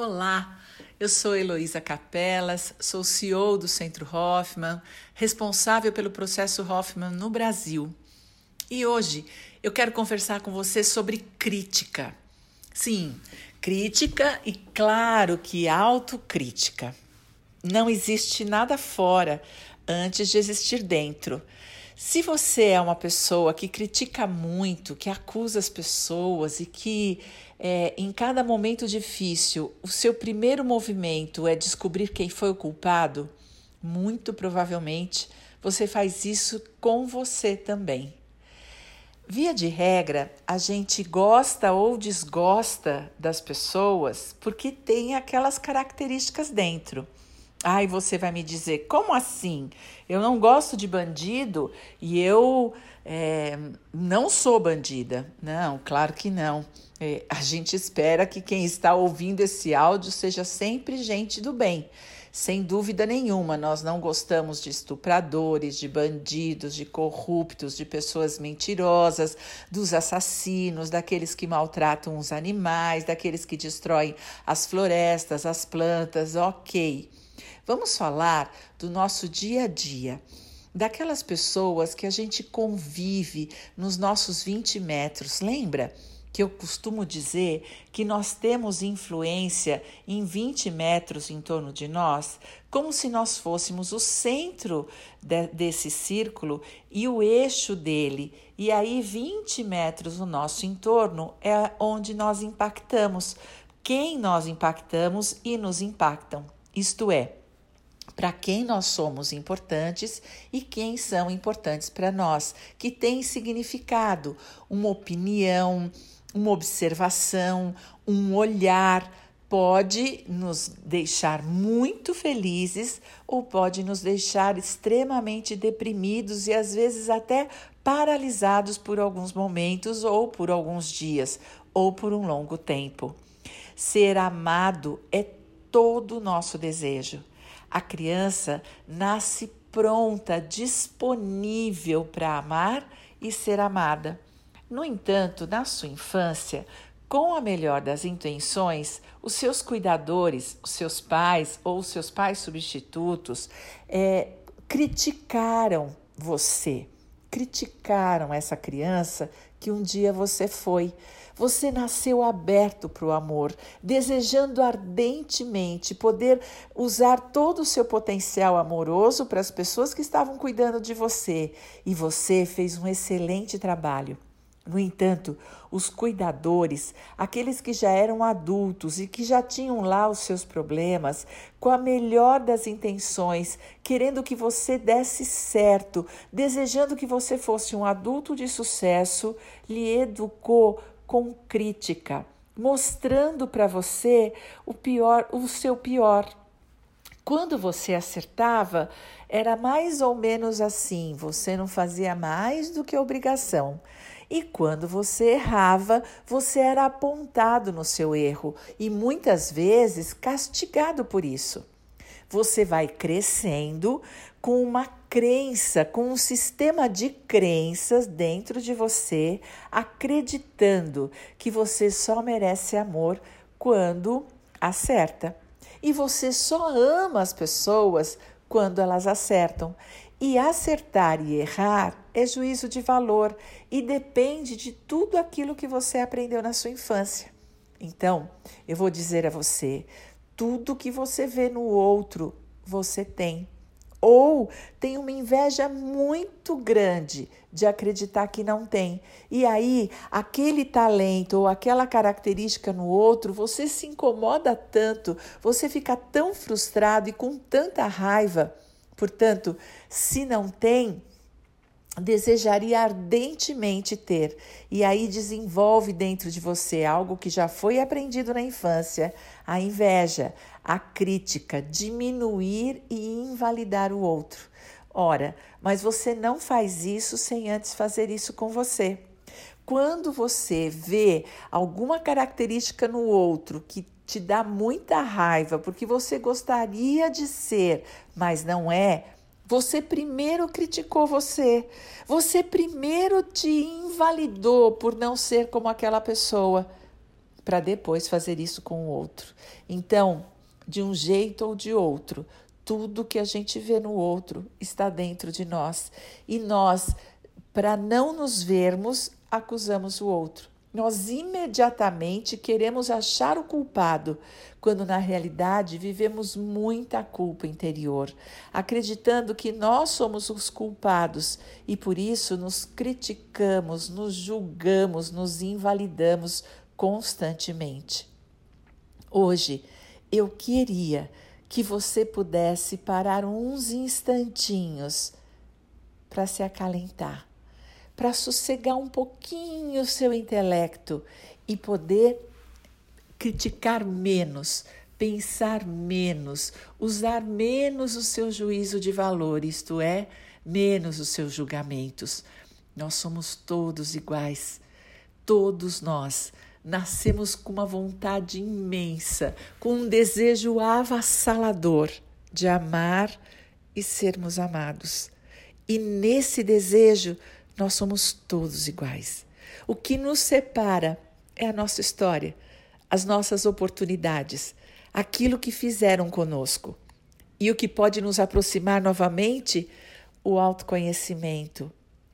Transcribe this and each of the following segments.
Olá, eu sou Heloísa Capelas, sou CEO do Centro Hoffman, responsável pelo processo Hoffman no Brasil. E hoje eu quero conversar com você sobre crítica. Sim, crítica e claro que autocrítica. Não existe nada fora antes de existir dentro. Se você é uma pessoa que critica muito, que acusa as pessoas e que é, em cada momento difícil o seu primeiro movimento é descobrir quem foi o culpado, muito provavelmente você faz isso com você também. Via de regra, a gente gosta ou desgosta das pessoas porque tem aquelas características dentro. Ai, você vai me dizer, como assim? Eu não gosto de bandido e eu é, não sou bandida. Não, claro que não. É, a gente espera que quem está ouvindo esse áudio seja sempre gente do bem. Sem dúvida nenhuma, nós não gostamos de estupradores, de bandidos, de corruptos, de pessoas mentirosas, dos assassinos, daqueles que maltratam os animais, daqueles que destroem as florestas, as plantas, ok. Vamos falar do nosso dia a dia, daquelas pessoas que a gente convive nos nossos 20 metros, lembra? que eu costumo dizer que nós temos influência em 20 metros em torno de nós, como se nós fôssemos o centro de, desse círculo e o eixo dele. E aí, 20 metros no nosso entorno é onde nós impactamos, quem nós impactamos e nos impactam. Isto é, para quem nós somos importantes e quem são importantes para nós, que tem significado, uma opinião, uma observação, um olhar pode nos deixar muito felizes ou pode nos deixar extremamente deprimidos e às vezes até paralisados por alguns momentos ou por alguns dias ou por um longo tempo. Ser amado é todo o nosso desejo. A criança nasce pronta, disponível para amar e ser amada. No entanto, na sua infância, com a melhor das intenções, os seus cuidadores, os seus pais ou os seus pais substitutos é, criticaram você, criticaram essa criança que um dia você foi. Você nasceu aberto para o amor, desejando ardentemente poder usar todo o seu potencial amoroso para as pessoas que estavam cuidando de você. E você fez um excelente trabalho. No entanto, os cuidadores, aqueles que já eram adultos e que já tinham lá os seus problemas, com a melhor das intenções, querendo que você desse certo, desejando que você fosse um adulto de sucesso, lhe educou com crítica, mostrando para você o pior, o seu pior. Quando você acertava, era mais ou menos assim: você não fazia mais do que obrigação. E quando você errava, você era apontado no seu erro e muitas vezes castigado por isso. Você vai crescendo com uma crença, com um sistema de crenças dentro de você, acreditando que você só merece amor quando acerta. E você só ama as pessoas quando elas acertam. E acertar e errar é juízo de valor e depende de tudo aquilo que você aprendeu na sua infância. Então, eu vou dizer a você: tudo que você vê no outro, você tem. Ou tem uma inveja muito grande de acreditar que não tem. E aí, aquele talento ou aquela característica no outro, você se incomoda tanto, você fica tão frustrado e com tanta raiva. Portanto, se não tem, desejaria ardentemente ter. E aí desenvolve dentro de você algo que já foi aprendido na infância: a inveja, a crítica, diminuir e invalidar o outro. Ora, mas você não faz isso sem antes fazer isso com você. Quando você vê alguma característica no outro que te dá muita raiva porque você gostaria de ser, mas não é, você primeiro criticou você. Você primeiro te invalidou por não ser como aquela pessoa. para depois fazer isso com o outro. Então, de um jeito ou de outro, tudo que a gente vê no outro está dentro de nós. E nós, para não nos vermos, acusamos o outro. Nós imediatamente queremos achar o culpado, quando na realidade vivemos muita culpa interior, acreditando que nós somos os culpados e por isso nos criticamos, nos julgamos, nos invalidamos constantemente. Hoje eu queria que você pudesse parar uns instantinhos para se acalentar para sossegar um pouquinho o seu intelecto e poder criticar menos, pensar menos, usar menos o seu juízo de valor, isto é, menos os seus julgamentos. Nós somos todos iguais, todos nós. Nascemos com uma vontade imensa, com um desejo avassalador de amar e sermos amados. E nesse desejo, nós somos todos iguais. O que nos separa é a nossa história, as nossas oportunidades, aquilo que fizeram conosco. E o que pode nos aproximar novamente? O autoconhecimento,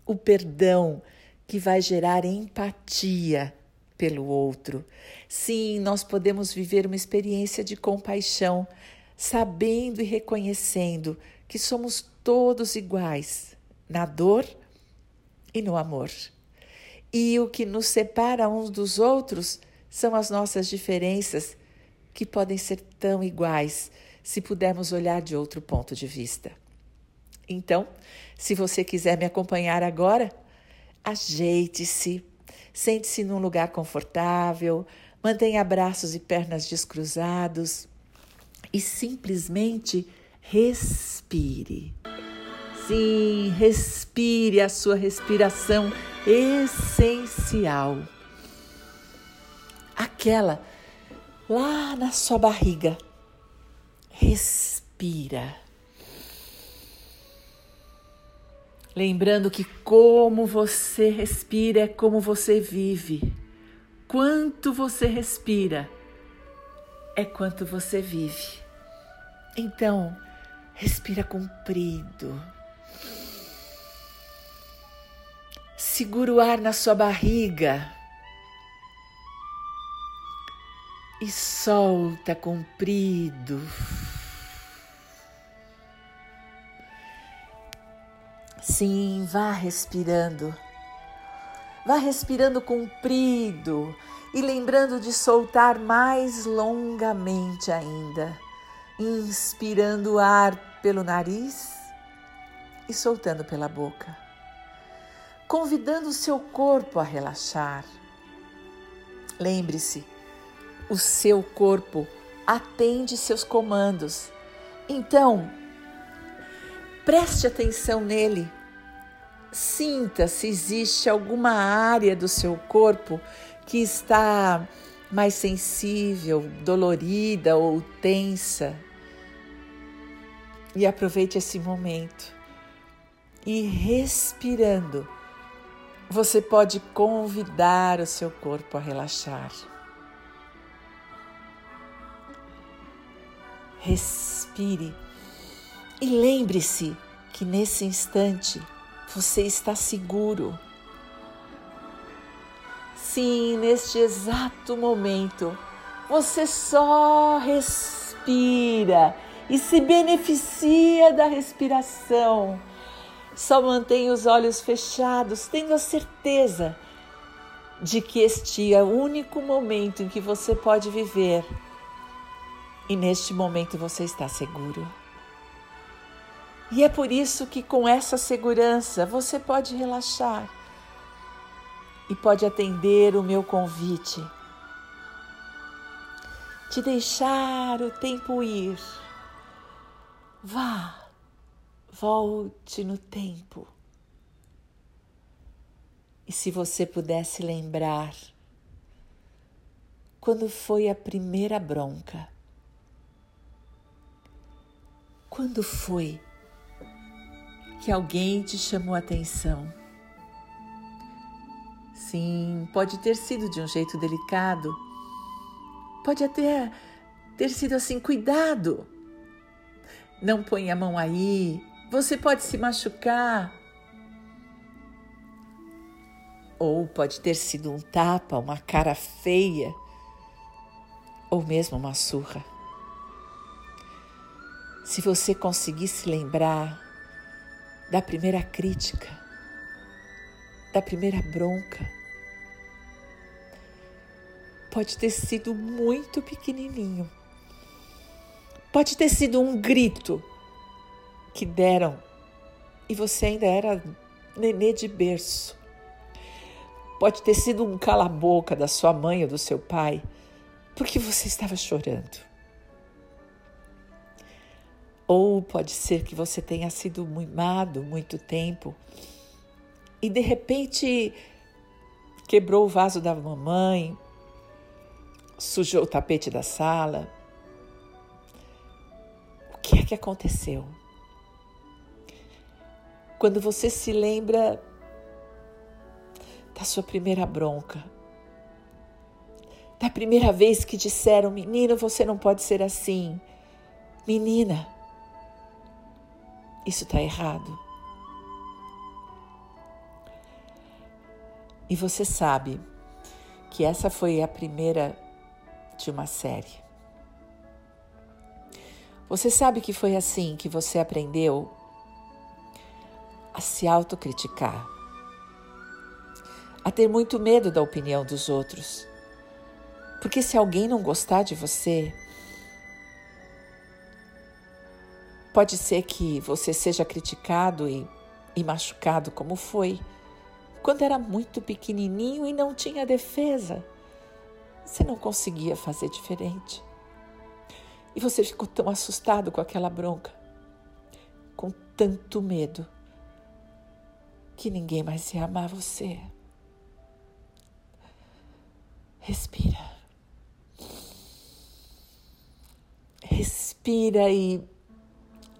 o perdão, que vai gerar empatia pelo outro. Sim, nós podemos viver uma experiência de compaixão, sabendo e reconhecendo que somos todos iguais na dor e no amor. E o que nos separa uns dos outros são as nossas diferenças, que podem ser tão iguais se pudermos olhar de outro ponto de vista. Então, se você quiser me acompanhar agora, ajeite-se, sente-se num lugar confortável, mantenha braços e pernas descruzados e simplesmente respire. Sim, respire a sua respiração essencial. Aquela lá na sua barriga. Respira. Lembrando que como você respira é como você vive. Quanto você respira é quanto você vive. Então, respira comprido. Segura o ar na sua barriga e solta comprido. Sim, vá respirando. Vá respirando comprido e lembrando de soltar mais longamente ainda, inspirando ar pelo nariz e soltando pela boca convidando o seu corpo a relaxar. Lembre-se, o seu corpo atende seus comandos. Então, preste atenção nele. Sinta se existe alguma área do seu corpo que está mais sensível, dolorida ou tensa. E aproveite esse momento. E respirando, você pode convidar o seu corpo a relaxar. Respire e lembre-se que nesse instante você está seguro. Sim, neste exato momento, você só respira e se beneficia da respiração só mantenha os olhos fechados, tendo a certeza de que este é o único momento em que você pode viver. E neste momento você está seguro. E é por isso que, com essa segurança, você pode relaxar e pode atender o meu convite de deixar o tempo ir. Vá Volte no tempo. E se você pudesse lembrar, quando foi a primeira bronca? Quando foi que alguém te chamou a atenção? Sim, pode ter sido de um jeito delicado, Pode até ter sido assim: cuidado, não põe a mão aí, você pode se machucar. Ou pode ter sido um tapa, uma cara feia, ou mesmo uma surra. Se você conseguir se lembrar da primeira crítica, da primeira bronca, pode ter sido muito pequenininho. Pode ter sido um grito que deram e você ainda era nenê de berço. Pode ter sido um cala-boca da sua mãe ou do seu pai, porque você estava chorando. Ou pode ser que você tenha sido mimado muito tempo e de repente quebrou o vaso da mamãe, sujou o tapete da sala. O que é que aconteceu? Quando você se lembra da sua primeira bronca, da primeira vez que disseram: Menino, você não pode ser assim. Menina, isso está errado. E você sabe que essa foi a primeira de uma série. Você sabe que foi assim que você aprendeu a se autocriticar, a ter muito medo da opinião dos outros. Porque se alguém não gostar de você, pode ser que você seja criticado e, e machucado como foi quando era muito pequenininho e não tinha defesa. Você não conseguia fazer diferente. E você ficou tão assustado com aquela bronca, com tanto medo, que ninguém mais ia amar você. Respira. Respira e,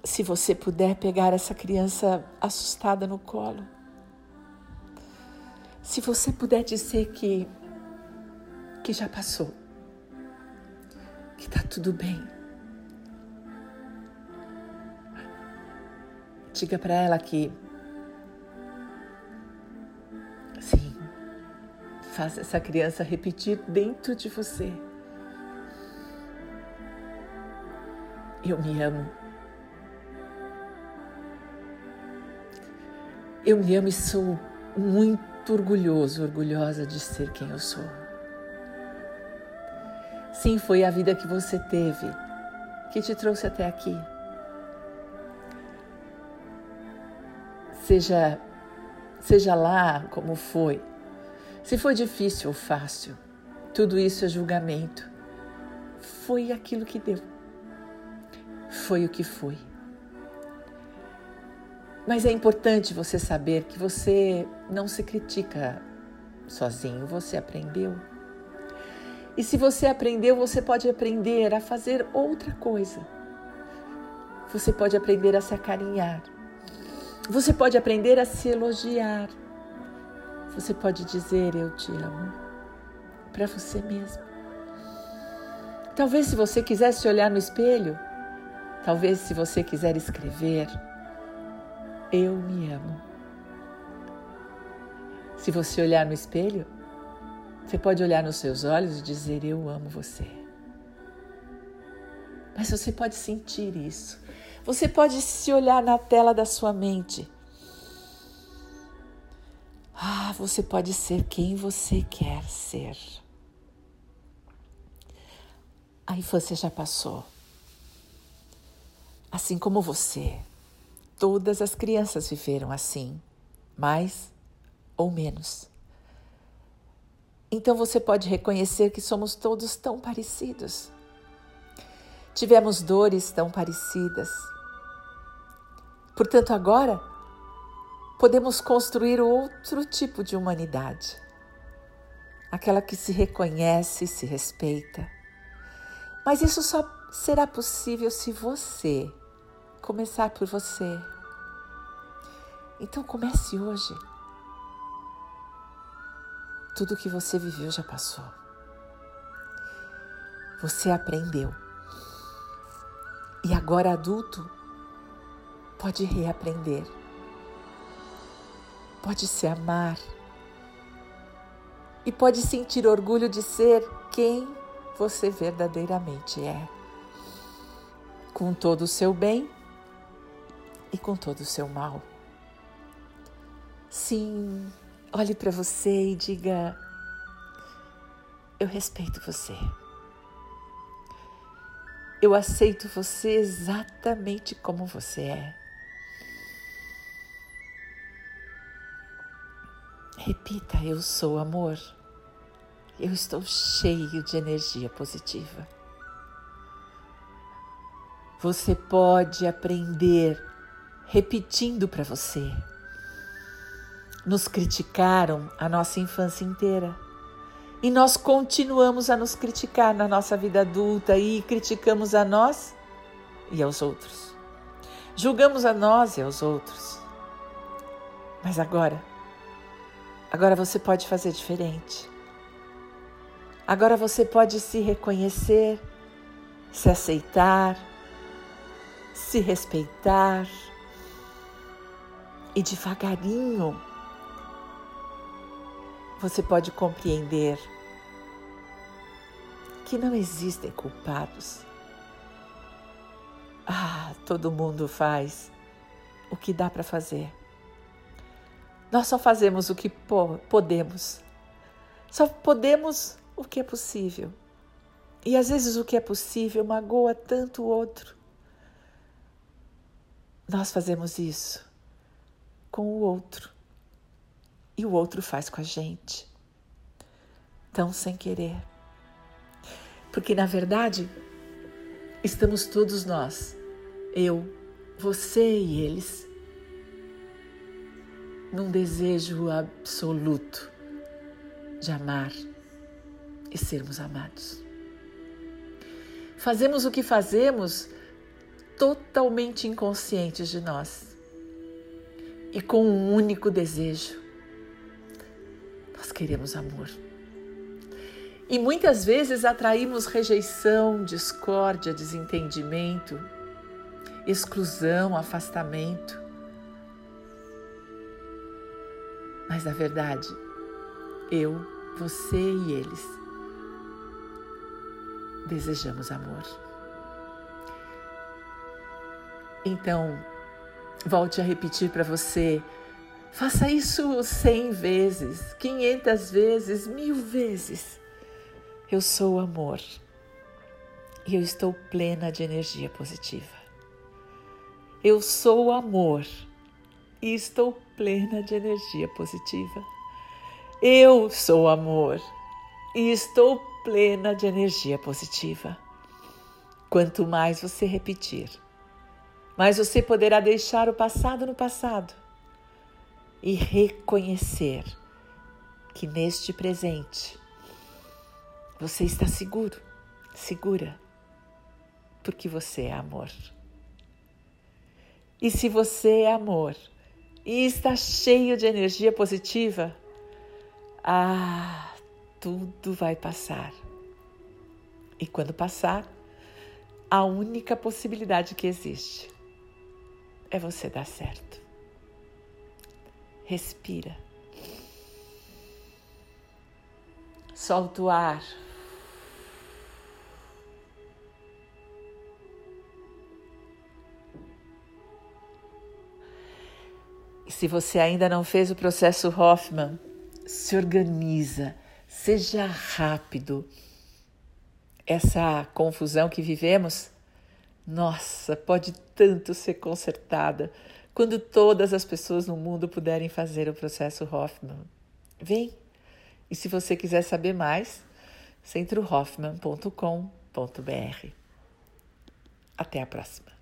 se você puder, pegar essa criança assustada no colo. Se você puder dizer que que já passou, que tá tudo bem. Diga para ela que faça essa criança repetir dentro de você. Eu me amo. Eu me amo e sou muito orgulhoso, orgulhosa de ser quem eu sou. Sim, foi a vida que você teve que te trouxe até aqui. Seja, seja lá como foi, se foi difícil ou fácil, tudo isso é julgamento. Foi aquilo que deu. Foi o que foi. Mas é importante você saber que você não se critica sozinho, você aprendeu. E se você aprendeu, você pode aprender a fazer outra coisa. Você pode aprender a se acarinhar. Você pode aprender a se elogiar. Você pode dizer eu te amo para você mesmo. Talvez se você quiser se olhar no espelho, talvez se você quiser escrever, eu me amo. Se você olhar no espelho, você pode olhar nos seus olhos e dizer: Eu amo você. Mas você pode sentir isso. Você pode se olhar na tela da sua mente. Ah, você pode ser quem você quer ser. A infância já passou. Assim como você, todas as crianças viveram assim, mais ou menos. Então você pode reconhecer que somos todos tão parecidos. Tivemos dores tão parecidas. Portanto, agora podemos construir outro tipo de humanidade. Aquela que se reconhece e se respeita. Mas isso só será possível se você começar por você. Então comece hoje. Tudo que você viveu já passou. Você aprendeu. E agora, adulto, pode reaprender. Pode se amar. E pode sentir orgulho de ser quem você verdadeiramente é. Com todo o seu bem e com todo o seu mal. Sim, olhe para você e diga: Eu respeito você. Eu aceito você exatamente como você é. Repita: Eu sou amor. Eu estou cheio de energia positiva. Você pode aprender repetindo para você. Nos criticaram a nossa infância inteira. E nós continuamos a nos criticar na nossa vida adulta e criticamos a nós e aos outros. Julgamos a nós e aos outros. Mas agora, agora você pode fazer diferente. Agora você pode se reconhecer, se aceitar, se respeitar e devagarinho você pode compreender que não existem culpados. Ah, todo mundo faz o que dá para fazer. Nós só fazemos o que podemos. Só podemos o que é possível. E às vezes o que é possível magoa tanto o outro. Nós fazemos isso com o outro e o outro faz com a gente. Tão sem querer. Porque na verdade, estamos todos nós, eu, você e eles, num desejo absoluto de amar e sermos amados. Fazemos o que fazemos totalmente inconscientes de nós e com um único desejo. Nós queremos amor. E muitas vezes atraímos rejeição, discórdia, desentendimento, exclusão, afastamento. Mas na verdade, eu, você e eles desejamos amor. Então, volte a repetir para você. Faça isso cem vezes, quinhentas vezes, mil vezes. Eu sou amor e eu estou plena de energia positiva. Eu sou amor e estou plena de energia positiva. Eu sou amor e estou plena de energia positiva. Quanto mais você repetir, mais você poderá deixar o passado no passado e reconhecer que neste presente você está seguro, segura, porque você é amor. E se você é amor e está cheio de energia positiva, ah, tudo vai passar. E quando passar, a única possibilidade que existe é você dar certo. Respira. Solta o ar. Se você ainda não fez o processo Hoffman, se organiza Seja rápido. Essa confusão que vivemos, nossa, pode tanto ser consertada quando todas as pessoas no mundo puderem fazer o processo Hoffman. Vem! E se você quiser saber mais, centrohoffman.com.br. Até a próxima.